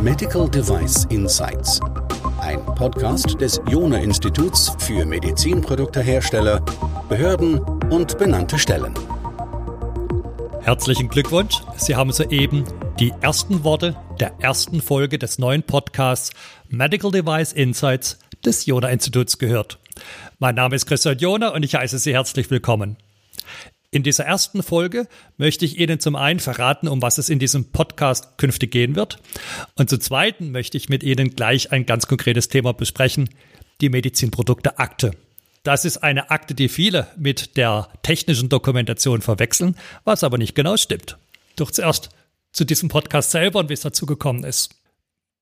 Medical Device Insights. Ein Podcast des Jona Instituts für Medizinproduktehersteller, Behörden und benannte Stellen. Herzlichen Glückwunsch. Sie haben soeben die ersten Worte der ersten Folge des neuen Podcasts Medical Device Insights des Jona Instituts gehört. Mein Name ist Christian Jona und ich heiße Sie herzlich willkommen. In dieser ersten Folge möchte ich Ihnen zum einen verraten, um was es in diesem Podcast künftig gehen wird. Und zum zweiten möchte ich mit Ihnen gleich ein ganz konkretes Thema besprechen, die Medizinprodukte Akte. Das ist eine Akte, die viele mit der technischen Dokumentation verwechseln, was aber nicht genau stimmt. Doch zuerst zu diesem Podcast selber und wie es dazu gekommen ist.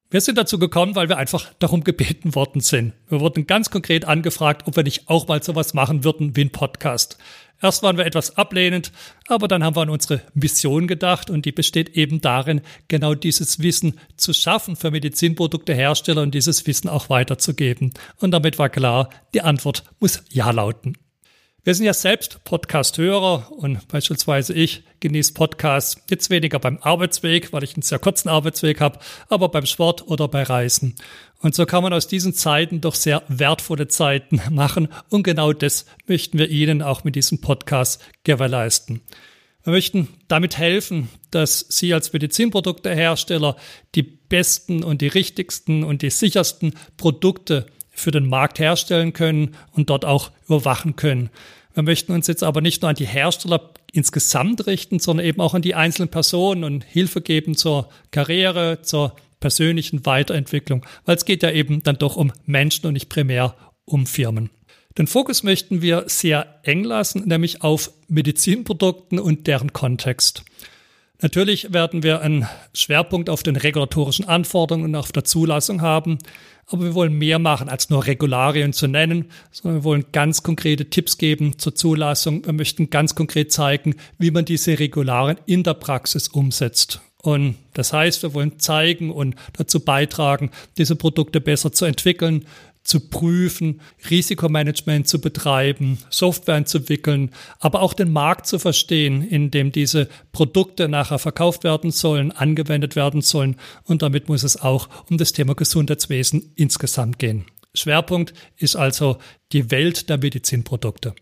Wir sind dazu gekommen, weil wir einfach darum gebeten worden sind. Wir wurden ganz konkret angefragt, ob wir nicht auch mal sowas machen würden wie ein Podcast. Erst waren wir etwas ablehnend, aber dann haben wir an unsere Mission gedacht und die besteht eben darin, genau dieses Wissen zu schaffen für Medizinproduktehersteller und dieses Wissen auch weiterzugeben. Und damit war klar, die Antwort muss Ja lauten. Wir sind ja selbst Podcast-Hörer und beispielsweise ich genieße Podcasts jetzt weniger beim Arbeitsweg, weil ich einen sehr kurzen Arbeitsweg habe, aber beim Sport oder bei Reisen. Und so kann man aus diesen Zeiten doch sehr wertvolle Zeiten machen und genau das möchten wir Ihnen auch mit diesem Podcast gewährleisten. Wir möchten damit helfen, dass Sie als Medizinproduktehersteller die besten und die richtigsten und die sichersten Produkte für den Markt herstellen können und dort auch überwachen können. Wir möchten uns jetzt aber nicht nur an die Hersteller insgesamt richten, sondern eben auch an die einzelnen Personen und Hilfe geben zur Karriere, zur persönlichen Weiterentwicklung, weil es geht ja eben dann doch um Menschen und nicht primär um Firmen. Den Fokus möchten wir sehr eng lassen, nämlich auf Medizinprodukten und deren Kontext. Natürlich werden wir einen Schwerpunkt auf den regulatorischen Anforderungen und auf der Zulassung haben, aber wir wollen mehr machen, als nur Regularien zu nennen, sondern wir wollen ganz konkrete Tipps geben zur Zulassung. Wir möchten ganz konkret zeigen, wie man diese Regularien in der Praxis umsetzt. Und das heißt, wir wollen zeigen und dazu beitragen, diese Produkte besser zu entwickeln, zu prüfen, Risikomanagement zu betreiben, Software zu entwickeln, aber auch den Markt zu verstehen, in dem diese Produkte nachher verkauft werden sollen, angewendet werden sollen. Und damit muss es auch um das Thema Gesundheitswesen insgesamt gehen. Schwerpunkt ist also die Welt der Medizinprodukte.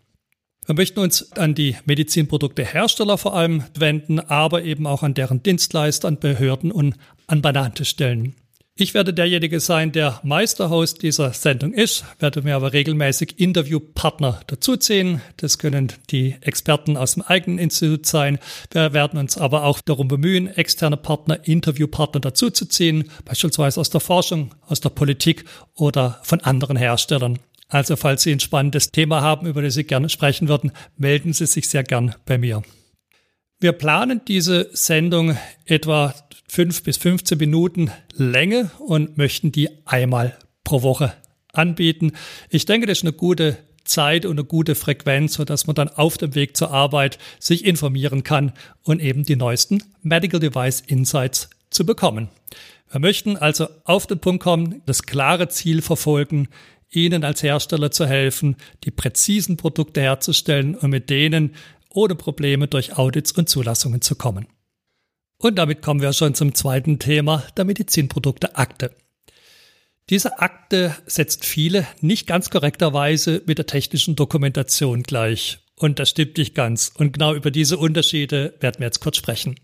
Wir möchten uns an die Medizinproduktehersteller vor allem wenden, aber eben auch an deren Dienstleister, an Behörden und an benannte Stellen. Ich werde derjenige sein, der Meisterhost dieser Sendung ist, werde mir aber regelmäßig Interviewpartner dazuziehen. Das können die Experten aus dem eigenen Institut sein. Wir werden uns aber auch darum bemühen, externe Partner, Interviewpartner dazuzuziehen, beispielsweise aus der Forschung, aus der Politik oder von anderen Herstellern. Also falls Sie ein spannendes Thema haben, über das Sie gerne sprechen würden, melden Sie sich sehr gern bei mir. Wir planen diese Sendung etwa fünf bis 15 Minuten Länge und möchten die einmal pro Woche anbieten. Ich denke, das ist eine gute Zeit und eine gute Frequenz, sodass man dann auf dem Weg zur Arbeit sich informieren kann und eben die neuesten Medical Device Insights zu bekommen. Wir möchten also auf den Punkt kommen, das klare Ziel verfolgen, Ihnen als Hersteller zu helfen, die präzisen Produkte herzustellen und mit denen ohne Probleme durch Audits und Zulassungen zu kommen. Und damit kommen wir schon zum zweiten Thema der Medizinprodukte Akte. Diese Akte setzt viele nicht ganz korrekterweise mit der technischen Dokumentation gleich. Und das stimmt nicht ganz. Und genau über diese Unterschiede werden wir jetzt kurz sprechen.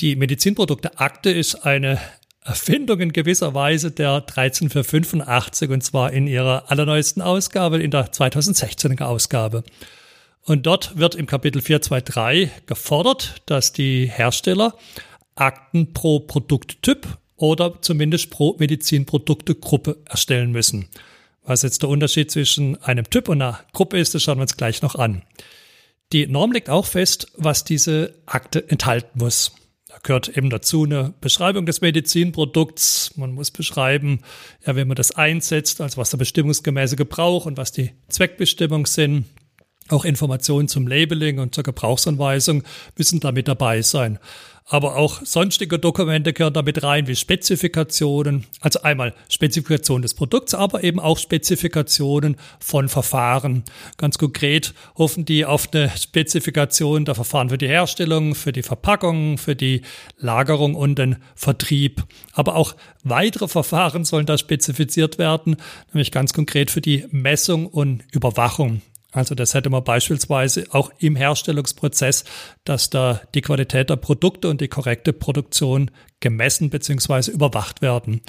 Die Medizinprodukte Akte ist eine Erfindung in gewisser Weise der 13485 und zwar in ihrer allerneuesten Ausgabe, in der 2016er Ausgabe. Und dort wird im Kapitel 423 gefordert, dass die Hersteller Akten pro Produkttyp oder zumindest pro Medizinproduktegruppe erstellen müssen. Was jetzt der Unterschied zwischen einem Typ und einer Gruppe ist, das schauen wir uns gleich noch an. Die Norm legt auch fest, was diese Akte enthalten muss. Da gehört eben dazu eine Beschreibung des Medizinprodukts. Man muss beschreiben, ja, wenn man das einsetzt, also was der bestimmungsgemäße Gebrauch und was die Zweckbestimmung sind. Auch Informationen zum Labeling und zur Gebrauchsanweisung müssen damit dabei sein. Aber auch sonstige Dokumente gehören damit rein, wie Spezifikationen, also einmal Spezifikation des Produkts, aber eben auch Spezifikationen von Verfahren. Ganz konkret hoffen die auf eine Spezifikation der Verfahren für die Herstellung, für die Verpackung, für die Lagerung und den Vertrieb. Aber auch weitere Verfahren sollen da spezifiziert werden, nämlich ganz konkret für die Messung und Überwachung. Also das hätte man beispielsweise auch im Herstellungsprozess, dass da die Qualität der Produkte und die korrekte Produktion gemessen bzw. überwacht werden.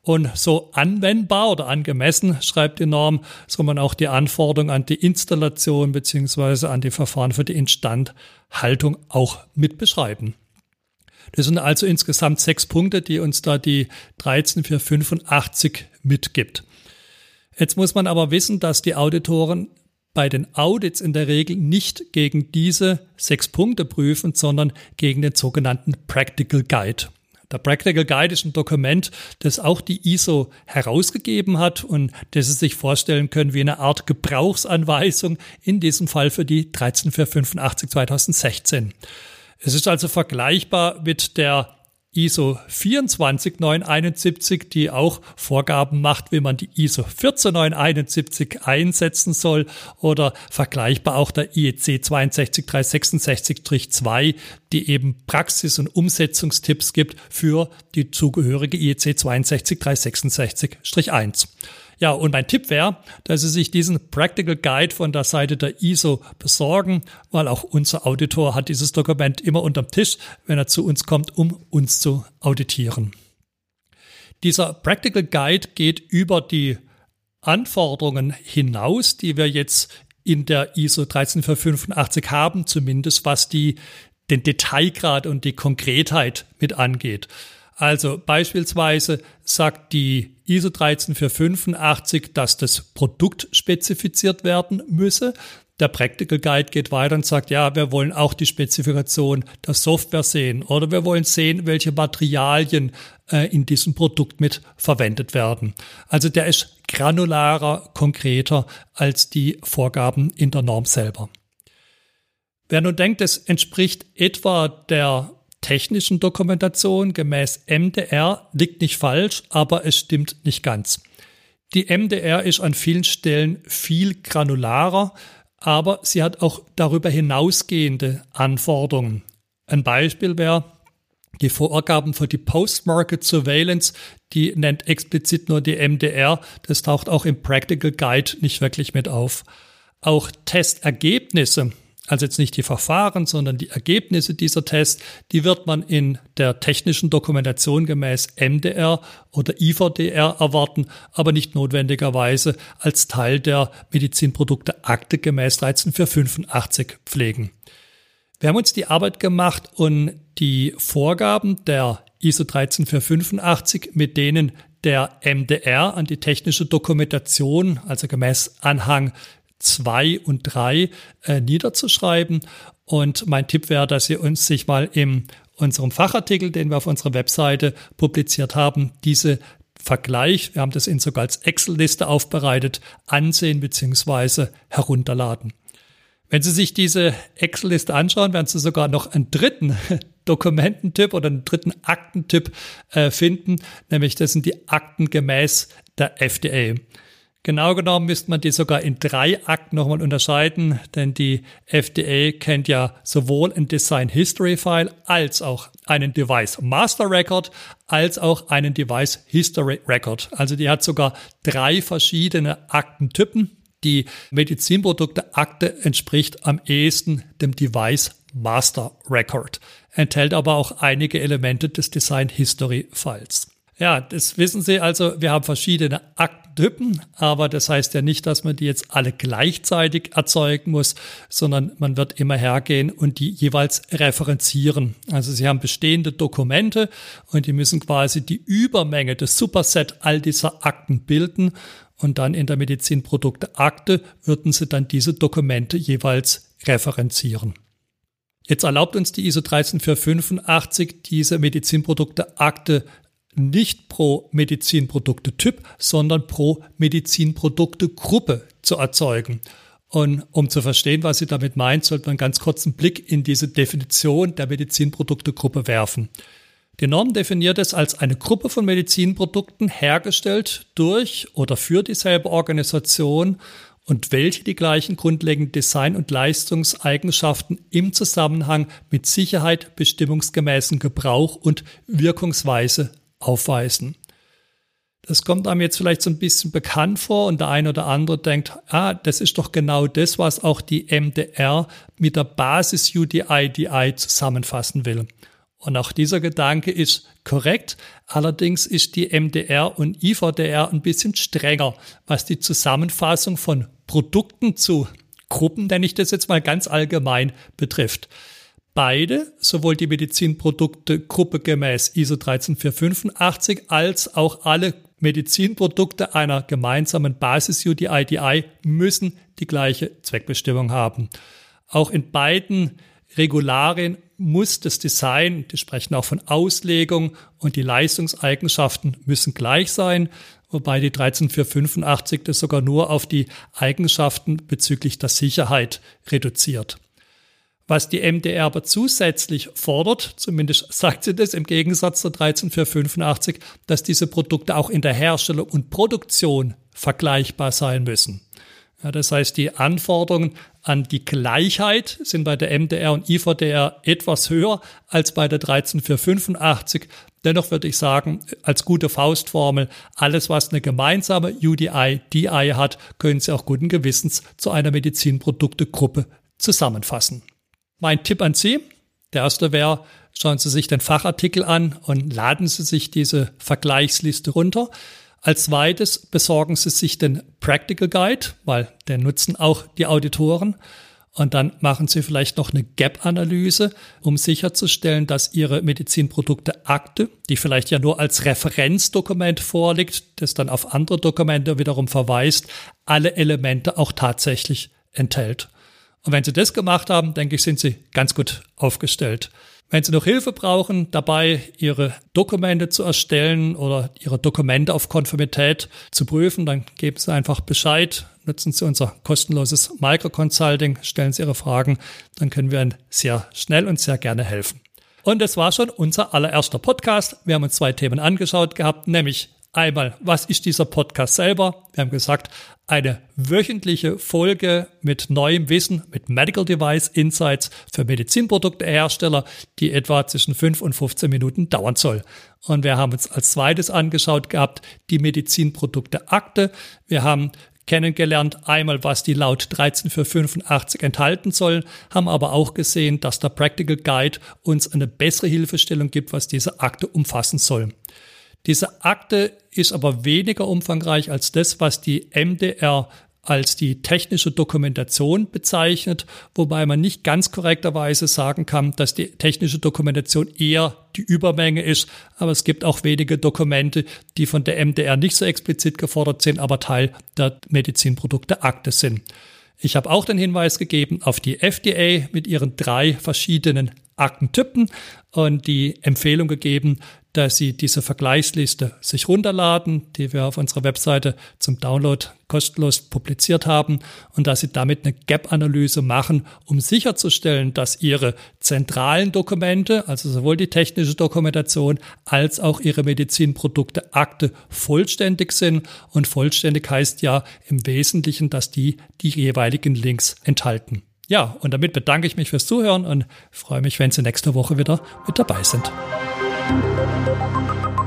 Und so anwendbar oder angemessen, schreibt die Norm, soll man auch die Anforderungen an die Installation bzw. an die Verfahren für die Instandhaltung auch mit beschreiben. Das sind also insgesamt sechs Punkte, die uns da die 13485 mitgibt. Jetzt muss man aber wissen, dass die Auditoren bei den Audits in der Regel nicht gegen diese sechs Punkte prüfen, sondern gegen den sogenannten Practical Guide. Der Practical Guide ist ein Dokument, das auch die ISO herausgegeben hat und das Sie sich vorstellen können wie eine Art Gebrauchsanweisung, in diesem Fall für die 13485 2016. Es ist also vergleichbar mit der ISO 24971, die auch Vorgaben macht, wie man die ISO 14971 einsetzen soll oder vergleichbar auch der IEC 62366-2, die eben Praxis- und Umsetzungstipps gibt für die zugehörige IEC 62366-1. Ja, und mein Tipp wäre, dass Sie sich diesen Practical Guide von der Seite der ISO besorgen, weil auch unser Auditor hat dieses Dokument immer unterm Tisch, wenn er zu uns kommt, um uns zu auditieren. Dieser Practical Guide geht über die Anforderungen hinaus, die wir jetzt in der ISO 13485 haben, zumindest was die, den Detailgrad und die Konkretheit mit angeht. Also beispielsweise sagt die ISO 13485, dass das Produkt spezifiziert werden müsse. Der Practical Guide geht weiter und sagt, ja, wir wollen auch die Spezifikation der Software sehen oder wir wollen sehen, welche Materialien äh, in diesem Produkt mit verwendet werden. Also der ist granularer, konkreter als die Vorgaben in der Norm selber. Wer nun denkt, es entspricht etwa der technischen Dokumentation gemäß MDR liegt nicht falsch, aber es stimmt nicht ganz. Die MDR ist an vielen Stellen viel granularer, aber sie hat auch darüber hinausgehende Anforderungen. Ein Beispiel wäre die Vorgaben für die Post-Market Surveillance, die nennt explizit nur die MDR, das taucht auch im Practical Guide nicht wirklich mit auf. Auch Testergebnisse also jetzt nicht die Verfahren, sondern die Ergebnisse dieser Tests, die wird man in der technischen Dokumentation gemäß MDR oder IVDR erwarten, aber nicht notwendigerweise als Teil der Medizinprodukte-Akte gemäß 13485 pflegen. Wir haben uns die Arbeit gemacht und die Vorgaben der ISO 13485, mit denen der MDR an die technische Dokumentation, also gemäß Anhang 2 und 3 äh, niederzuschreiben. Und mein Tipp wäre, dass Sie uns sich mal in unserem Fachartikel, den wir auf unserer Webseite publiziert haben, diese Vergleich, wir haben das in sogar als Excel-Liste aufbereitet, ansehen bzw. herunterladen. Wenn Sie sich diese Excel-Liste anschauen, werden Sie sogar noch einen dritten Dokumententyp oder einen dritten Aktentyp äh, finden, nämlich das sind die Akten gemäß der FDA. Genau genommen müsste man die sogar in drei Akten nochmal unterscheiden, denn die FDA kennt ja sowohl ein Design History File als auch einen Device Master Record als auch einen Device History Record. Also die hat sogar drei verschiedene Aktentypen. Die Medizinprodukte-Akte entspricht am ehesten dem Device Master Record, enthält aber auch einige Elemente des Design History Files. Ja, das wissen Sie also, wir haben verschiedene Aktentypen, aber das heißt ja nicht, dass man die jetzt alle gleichzeitig erzeugen muss, sondern man wird immer hergehen und die jeweils referenzieren. Also Sie haben bestehende Dokumente und die müssen quasi die Übermenge des Superset all dieser Akten bilden und dann in der Medizinprodukte-Akte würden Sie dann diese Dokumente jeweils referenzieren. Jetzt erlaubt uns die ISO 13485 diese Medizinprodukte-Akte nicht pro Medizinprodukte-Typ, sondern pro Medizinprodukte-Gruppe zu erzeugen. Und um zu verstehen, was sie damit meint, sollte man ganz kurz einen Blick in diese Definition der Medizinproduktegruppe werfen. Die Norm definiert es als eine Gruppe von Medizinprodukten hergestellt durch oder für dieselbe Organisation und welche die gleichen grundlegenden Design- und Leistungseigenschaften im Zusammenhang mit Sicherheit, bestimmungsgemäßen Gebrauch und Wirkungsweise aufweisen. Das kommt einem jetzt vielleicht so ein bisschen bekannt vor und der eine oder andere denkt, ah, das ist doch genau das, was auch die MDR mit der Basis UDI-DI zusammenfassen will. Und auch dieser Gedanke ist korrekt. Allerdings ist die MDR und IVDR ein bisschen strenger, was die Zusammenfassung von Produkten zu Gruppen, nenne ich das jetzt mal ganz allgemein, betrifft. Beide, sowohl die Medizinprodukte Gruppe gemäß ISO 13485 als auch alle Medizinprodukte einer gemeinsamen Basis UDI-DI müssen die gleiche Zweckbestimmung haben. Auch in beiden Regularien muss das Design, die sprechen auch von Auslegung und die Leistungseigenschaften müssen gleich sein, wobei die 13485 das sogar nur auf die Eigenschaften bezüglich der Sicherheit reduziert. Was die MDR aber zusätzlich fordert, zumindest sagt sie das im Gegensatz zur 13485, dass diese Produkte auch in der Herstellung und Produktion vergleichbar sein müssen. Ja, das heißt, die Anforderungen an die Gleichheit sind bei der MDR und IVDR etwas höher als bei der 13485. Dennoch würde ich sagen, als gute Faustformel, alles was eine gemeinsame UDI, DI hat, können Sie auch guten Gewissens zu einer Medizinproduktegruppe zusammenfassen. Mein Tipp an Sie, der erste wäre, schauen Sie sich den Fachartikel an und laden Sie sich diese Vergleichsliste runter. Als zweites besorgen Sie sich den Practical Guide, weil den nutzen auch die Auditoren. Und dann machen Sie vielleicht noch eine Gap-Analyse, um sicherzustellen, dass Ihre Medizinprodukte Akte, die vielleicht ja nur als Referenzdokument vorliegt, das dann auf andere Dokumente wiederum verweist, alle Elemente auch tatsächlich enthält. Und wenn Sie das gemacht haben, denke ich, sind Sie ganz gut aufgestellt. Wenn Sie noch Hilfe brauchen, dabei Ihre Dokumente zu erstellen oder Ihre Dokumente auf Konformität zu prüfen, dann geben Sie einfach Bescheid, nutzen Sie unser kostenloses Micro-Consulting, stellen Sie Ihre Fragen, dann können wir Ihnen sehr schnell und sehr gerne helfen. Und das war schon unser allererster Podcast. Wir haben uns zwei Themen angeschaut gehabt, nämlich Einmal, was ist dieser Podcast selber? Wir haben gesagt, eine wöchentliche Folge mit neuem Wissen, mit Medical Device Insights für Medizinproduktehersteller, die etwa zwischen 5 und 15 Minuten dauern soll. Und wir haben uns als zweites angeschaut gehabt, die Medizinprodukte Akte. Wir haben kennengelernt, einmal was die laut 13485 enthalten soll, haben aber auch gesehen, dass der Practical Guide uns eine bessere Hilfestellung gibt, was diese Akte umfassen soll. Diese Akte ist aber weniger umfangreich als das, was die MDR als die technische Dokumentation bezeichnet, wobei man nicht ganz korrekterweise sagen kann, dass die technische Dokumentation eher die Übermenge ist, aber es gibt auch wenige Dokumente, die von der MDR nicht so explizit gefordert sind, aber Teil der Medizinprodukte-Akte sind. Ich habe auch den Hinweis gegeben auf die FDA mit ihren drei verschiedenen Aktentypen und die Empfehlung gegeben, dass Sie diese Vergleichsliste sich runterladen, die wir auf unserer Webseite zum Download kostenlos publiziert haben und dass Sie damit eine Gap-Analyse machen, um sicherzustellen, dass Ihre zentralen Dokumente, also sowohl die technische Dokumentation als auch Ihre Medizinprodukte Akte vollständig sind. Und vollständig heißt ja im Wesentlichen, dass die die jeweiligen Links enthalten. Ja, und damit bedanke ich mich fürs Zuhören und freue mich, wenn Sie nächste Woche wieder mit dabei sind. Thank you.